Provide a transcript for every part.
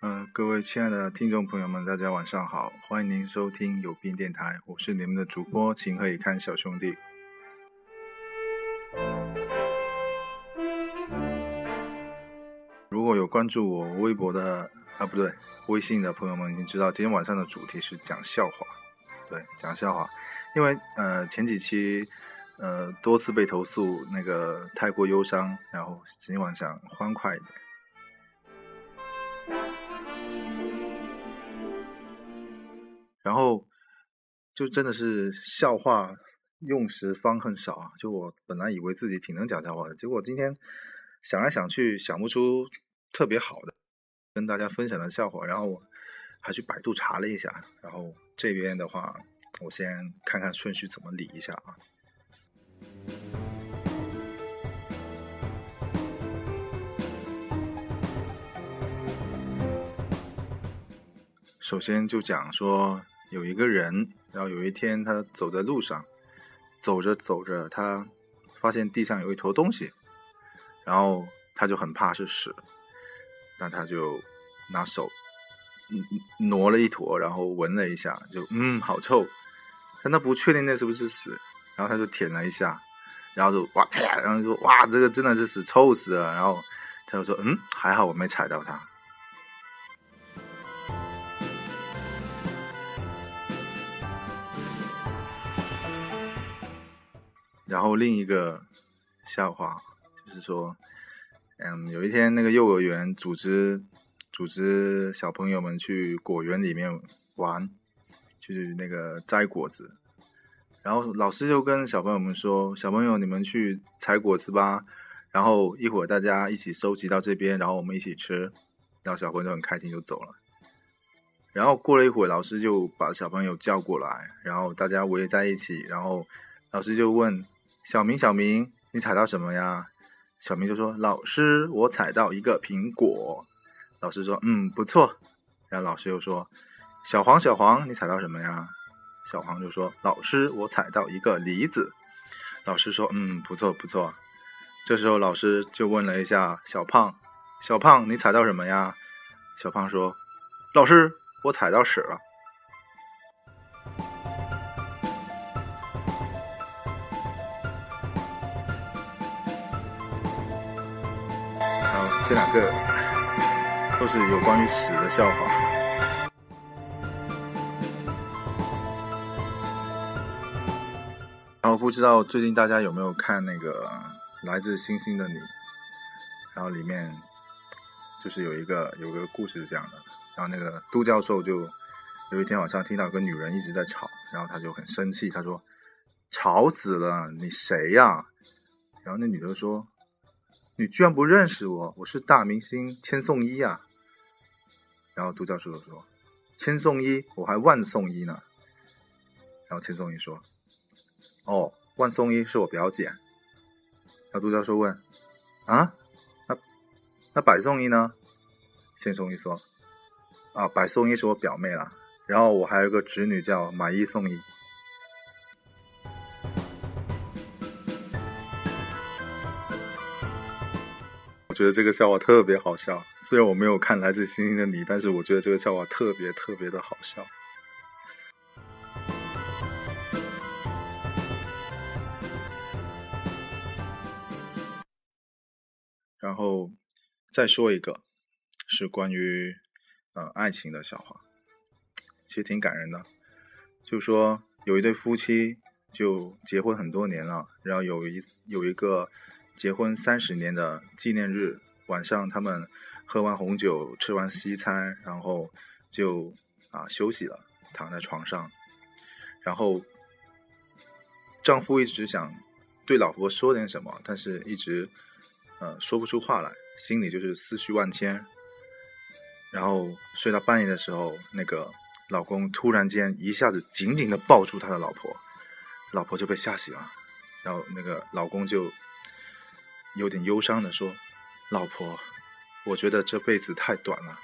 呃，各位亲爱的听众朋友们，大家晚上好，欢迎您收听有病电台，我是你们的主播情何以堪小兄弟。如果有关注我微博的啊，不对，微信的朋友们已经知道，今天晚上的主题是讲笑话，对，讲笑话，因为呃前几期呃多次被投诉那个太过忧伤，然后今天晚上欢快一点。然后就真的是笑话用时方恨少啊！就我本来以为自己挺能讲笑话的，结果今天想来想去想不出特别好的跟大家分享的笑话，然后我还去百度查了一下，然后这边的话，我先看看顺序怎么理一下啊。首先就讲说。有一个人，然后有一天他走在路上，走着走着，他发现地上有一坨东西，然后他就很怕是屎，那他就拿手挪了一坨，然后闻了一下，就嗯，好臭，但他不确定那是不是屎，然后他就舔了一下，然后就哇啪，然后说哇，这个真的是屎，臭死了，然后他就说嗯，还好我没踩到它。然后另一个笑话就是说，嗯，有一天那个幼儿园组织组织小朋友们去果园里面玩，就是那个摘果子，然后老师就跟小朋友们说：“小朋友，你们去采果子吧，然后一会儿大家一起收集到这边，然后我们一起吃。”然后小朋友很开心就走了。然后过了一会儿，老师就把小朋友叫过来，然后大家围在一起，然后老师就问。小明，小明，你踩到什么呀？小明就说：“老师，我踩到一个苹果。”老师说：“嗯，不错。”然后老师又说：“小黄，小黄，你踩到什么呀？”小黄就说：“老师，我踩到一个梨子。”老师说：“嗯，不错，不错。”这时候老师就问了一下小胖：“小胖，你踩到什么呀？”小胖说：“老师，我踩到屎了。”这两个都是有关于屎的笑话。然后不知道最近大家有没有看那个《来自星星的你》？然后里面就是有一个有个故事是这样的。然后那个杜教授就有一天晚上听到跟女人一直在吵，然后他就很生气，他说：“吵死了，你谁呀？”然后那女的说。你居然不认识我？我是大明星千颂伊啊！然后杜教授说：“千颂伊，我还万颂伊呢。”然后千颂伊说：“哦，万颂伊是我表姐。”然后杜教授问：“啊？那那百颂伊呢？”千颂伊说：“啊，百颂伊是我表妹啦。然后我还有个侄女叫买一送一。”觉得这个笑话特别好笑，虽然我没有看《来自星星的你》，但是我觉得这个笑话特别特别的好笑。然后再说一个，是关于呃爱情的笑话，其实挺感人的。就说有一对夫妻就结婚很多年了，然后有一有一个。结婚三十年的纪念日晚上，他们喝完红酒，吃完西餐，然后就啊休息了，躺在床上。然后丈夫一直想对老婆说点什么，但是一直呃说不出话来，心里就是思绪万千。然后睡到半夜的时候，那个老公突然间一下子紧紧的抱住他的老婆，老婆就被吓醒了，然后那个老公就。有点忧伤的说：“老婆，我觉得这辈子太短了。”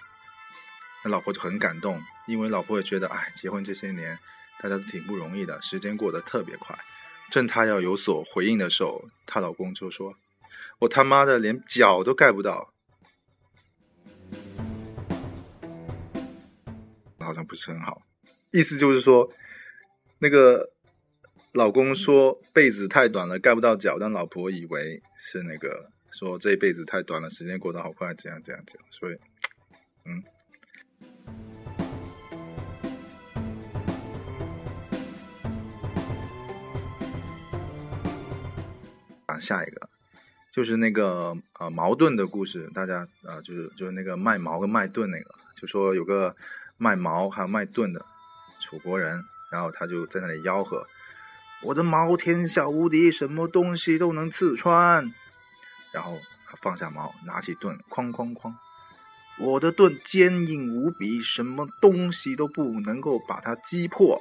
那老婆就很感动，因为老婆也觉得，哎，结婚这些年大家都挺不容易的，时间过得特别快。正她要有所回应的时候，她老公就说：“我他妈的连脚都盖不到。”好像不是很好。意思就是说，那个老公说被子太短了盖不到脚，但老婆以为是那个说这辈子太短了，时间过得好快，这样这样这样。所以，嗯。讲下一个，就是那个呃矛盾的故事，大家啊就是就是那个卖矛跟卖盾那个，就说有个卖矛还有卖盾的楚国人，然后他就在那里吆喝：“我的矛天下无敌，什么东西都能刺穿。”然后他放下矛，拿起盾，哐哐哐，我的盾坚硬无比，什么东西都不能够把它击破。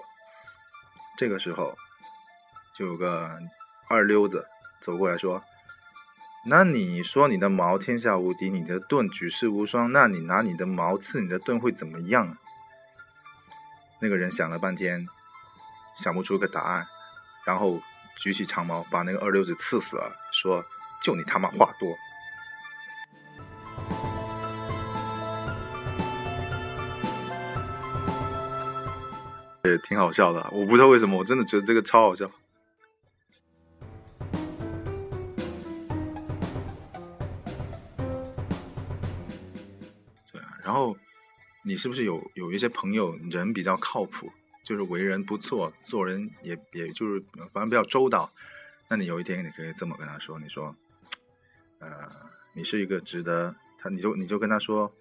这个时候，就有个二溜子。走过来说：“那你说你的矛天下无敌，你的盾举世无双，那你拿你的矛刺你的盾会怎么样？”那个人想了半天，想不出个答案，然后举起长矛把那个二流子刺死了，说：“就你他妈话多。”也挺好笑的，我不知道为什么，我真的觉得这个超好笑。对啊然后，你是不是有有一些朋友人比较靠谱，就是为人不错，做人也也就是反正比较周到。那你有一天你可以这么跟他说：“你说，呃，你是一个值得他，你就你就跟他说，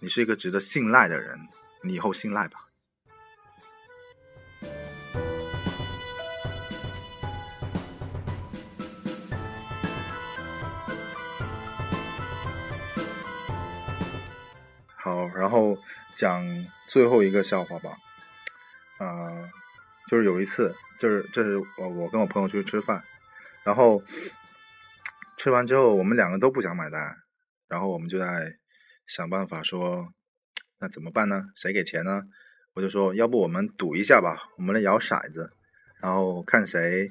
你是一个值得信赖的人，你以后信赖吧。”好，然后讲最后一个笑话吧。啊，就是有一次，就是这是我我跟我朋友去吃饭，然后吃完之后，我们两个都不想买单，然后我们就在想办法说，那怎么办呢？谁给钱呢？我就说，要不我们赌一下吧，我们来摇骰子，然后看谁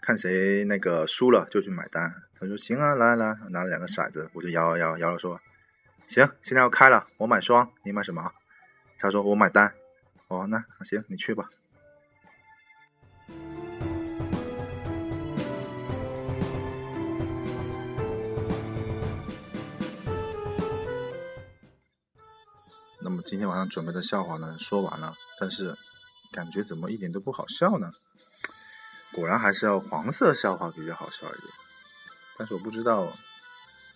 看谁那个输了就去买单。他说行啊，来来，拿了两个骰子，我就摇摇摇摇了说。行，现在要开了，我买双，你买什么？他说我买单。哦，那行，你去吧。那么今天晚上准备的笑话呢，说完了，但是感觉怎么一点都不好笑呢？果然还是要黄色笑话比较好笑一点。但是我不知道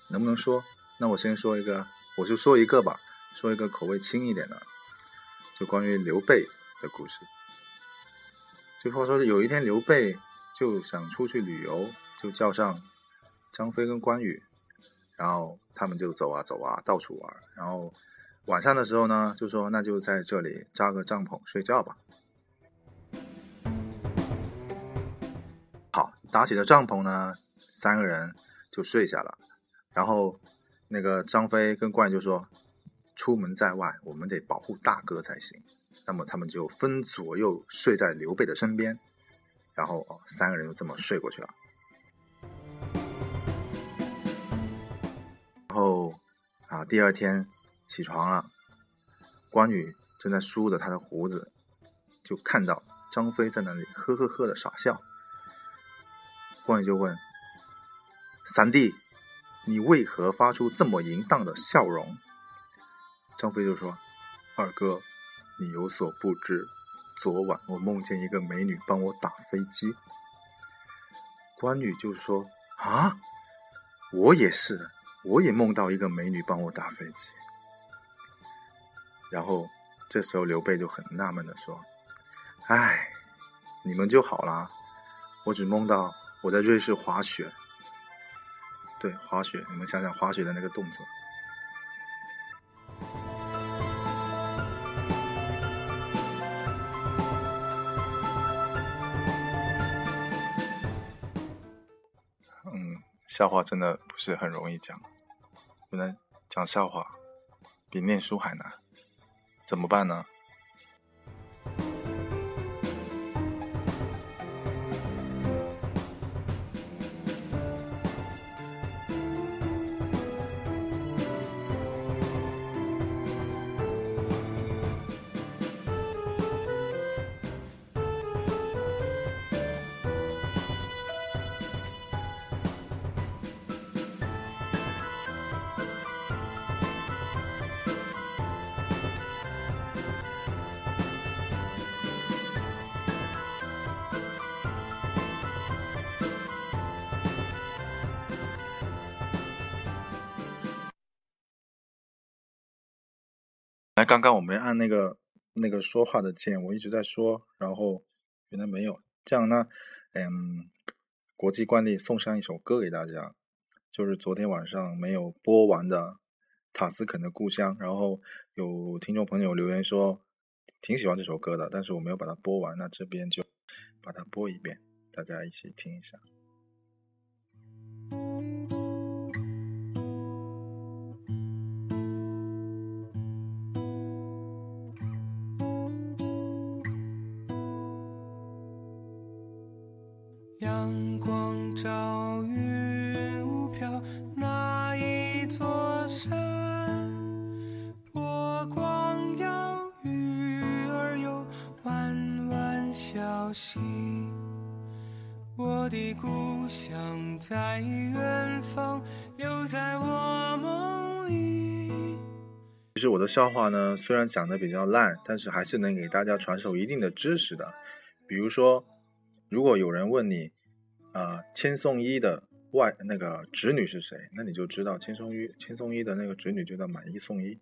能不能说，那我先说一个。我就说一个吧，说一个口味轻一点的，就关于刘备的故事。就话说有一天刘备就想出去旅游，就叫上张飞跟关羽，然后他们就走啊走啊，到处玩。然后晚上的时候呢，就说那就在这里扎个帐篷睡觉吧。好，搭起了帐篷呢，三个人就睡下了，然后。那个张飞跟关羽就说：“出门在外，我们得保护大哥才行。”那么他们就分左右睡在刘备的身边，然后哦三个人就这么睡过去了。然后啊，第二天起床了，关羽正在梳着他的胡子，就看到张飞在那里呵呵呵的傻笑。关羽就问：“三弟。”你为何发出这么淫荡的笑容？张飞就说：“二哥，你有所不知，昨晚我梦见一个美女帮我打飞机。”关羽就说：“啊，我也是，我也梦到一个美女帮我打飞机。”然后这时候刘备就很纳闷的说：“哎，你们就好啦，我只梦到我在瑞士滑雪。”对滑雪，你们想想滑雪的那个动作。笑话真的不是很容易讲，原来讲笑话比念书还难，怎么办呢？刚刚我没按那个那个说话的键，我一直在说，然后原来没有。这样呢，嗯，国际惯例送上一首歌给大家，就是昨天晚上没有播完的《塔斯肯的故乡》。然后有听众朋友留言说挺喜欢这首歌的，但是我没有把它播完，那这边就把它播一遍，大家一起听一下。阳光照云雾飘，那一座山，波光摇，鱼儿游，弯弯小溪。我的故乡在远方，又在我梦里。其实我的笑话呢，虽然讲的比较烂，但是还是能给大家传授一定的知识的，比如说。如果有人问你，啊，千颂伊的外那个侄女是谁？那你就知道千颂伊千颂伊的那个侄女就叫买一送一。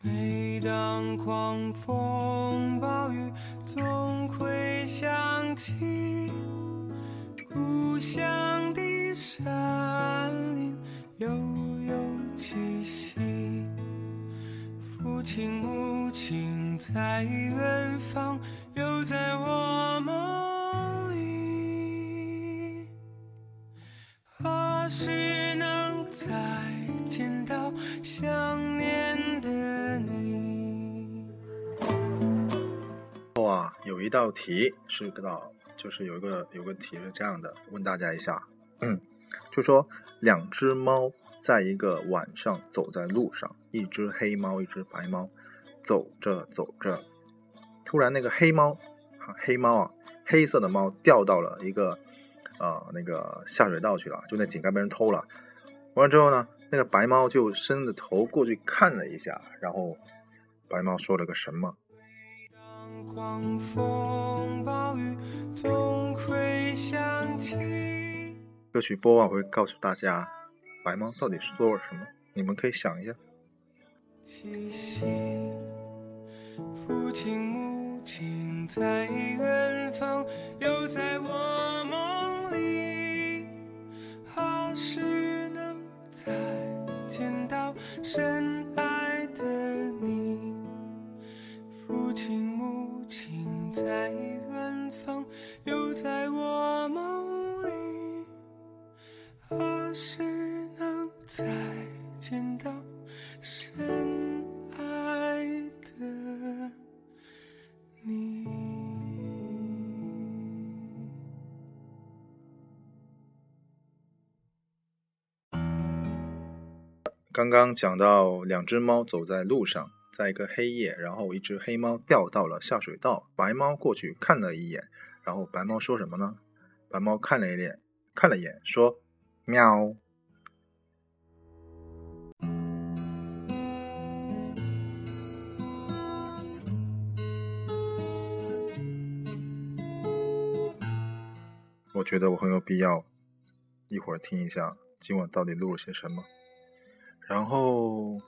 每当狂风暴雨，总会想起故乡父亲母亲在远方，又在我梦里。何时能再见到想念的你？哇，有一道题是个道，就是有一个有个题是这样的，问大家一下，就说两只猫。在一个晚上，走在路上，一只黑猫，一只白猫，走着走着，突然那个黑猫，哈，黑猫啊，黑色的猫掉到了一个，呃，那个下水道去了，就那井盖被人偷了。完了之后呢，那个白猫就伸着头过去看了一下，然后白猫说了个什么？歌曲播完会告诉大家。白猫到底是做了什么？你们可以想一下。七夕父亲母亲在远方，又在我梦里。何时能再见到深刚刚讲到两只猫走在路上，在一个黑夜，然后一只黑猫掉到了下水道，白猫过去看了一眼，然后白猫说什么呢？白猫看了一眼，看了一眼，说：“喵。”我觉得我很有必要，一会儿听一下今晚到底录了些什么。然后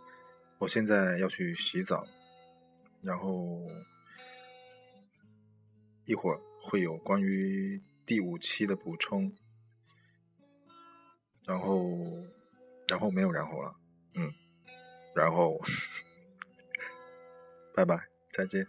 我现在要去洗澡，然后一会儿会有关于第五期的补充。然后，然后没有然后了，嗯，然后，拜拜，再见。